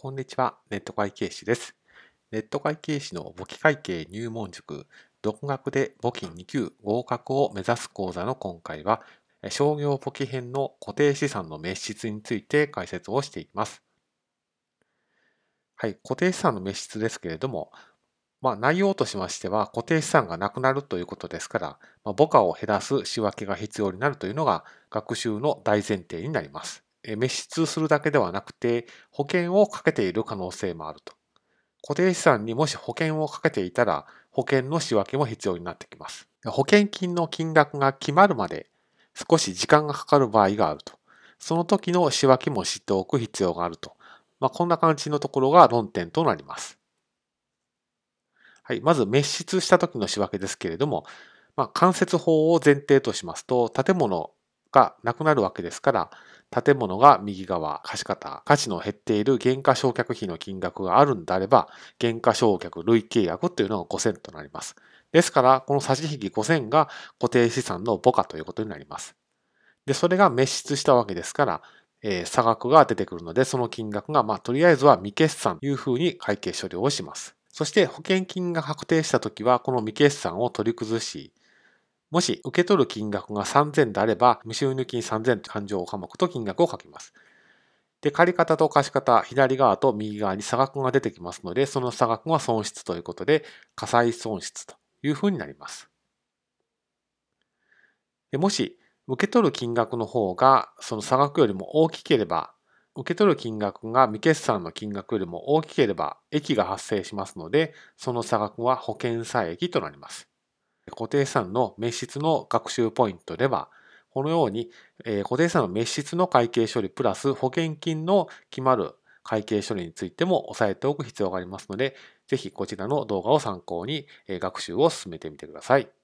こんにちは、ネット会計士です。ネット会計士の簿記会計入門塾、独学で簿記2級合格を目指す講座の今回は、商業簿記編の固定資産の滅失について解説をしていきます。はい、固定資産の滅失ですけれども、まあ、内容としましては、固定資産がなくなるということですから、まあ、母価を減らす仕分けが必要になるというのが学習の大前提になります。滅失するだけではなくて、保険をかけている可能性もあると。固定資産にもし保険をかけていたら、保険の仕分けも必要になってきます。保険金の金額が決まるまで少し時間がかかる場合があると。その時の仕分けも知っておく必要があると。まあ、こんな感じのところが論点となります。はい。まず、滅失した時の仕分けですけれども、まあ、間接法を前提としますと、建物がなくなるわけですから、建物が右側、貸方、価値の減っている減価償却費の金額があるんであれば、減価償却累計額というのが5000となります。ですから、この差し引き5000が固定資産の母価ということになります。で、それが滅失したわけですから、えー、差額が出てくるので、その金額が、まあ、とりあえずは未決算というふうに会計処理をします。そして、保険金が確定したときは、この未決算を取り崩し、もし受け取る金額が3000であれば、未収入金3000と勘定科目と金額を書きます。で、借方と貸方、左側と右側に差額が出てきますので、その差額が損失ということで、火災損失というふうになります。でもし、受け取る金額の方が、その差額よりも大きければ、受け取る金額が未決算の金額よりも大きければ、益が発生しますので、その差額は保険差益となります。固定資産の滅失の学習ポイントでは、このように、え固定資産の滅失の会計処理プラス保険金の決まる会計処理についても押さえておく必要がありますので、ぜひこちらの動画を参考に学習を進めてみてください。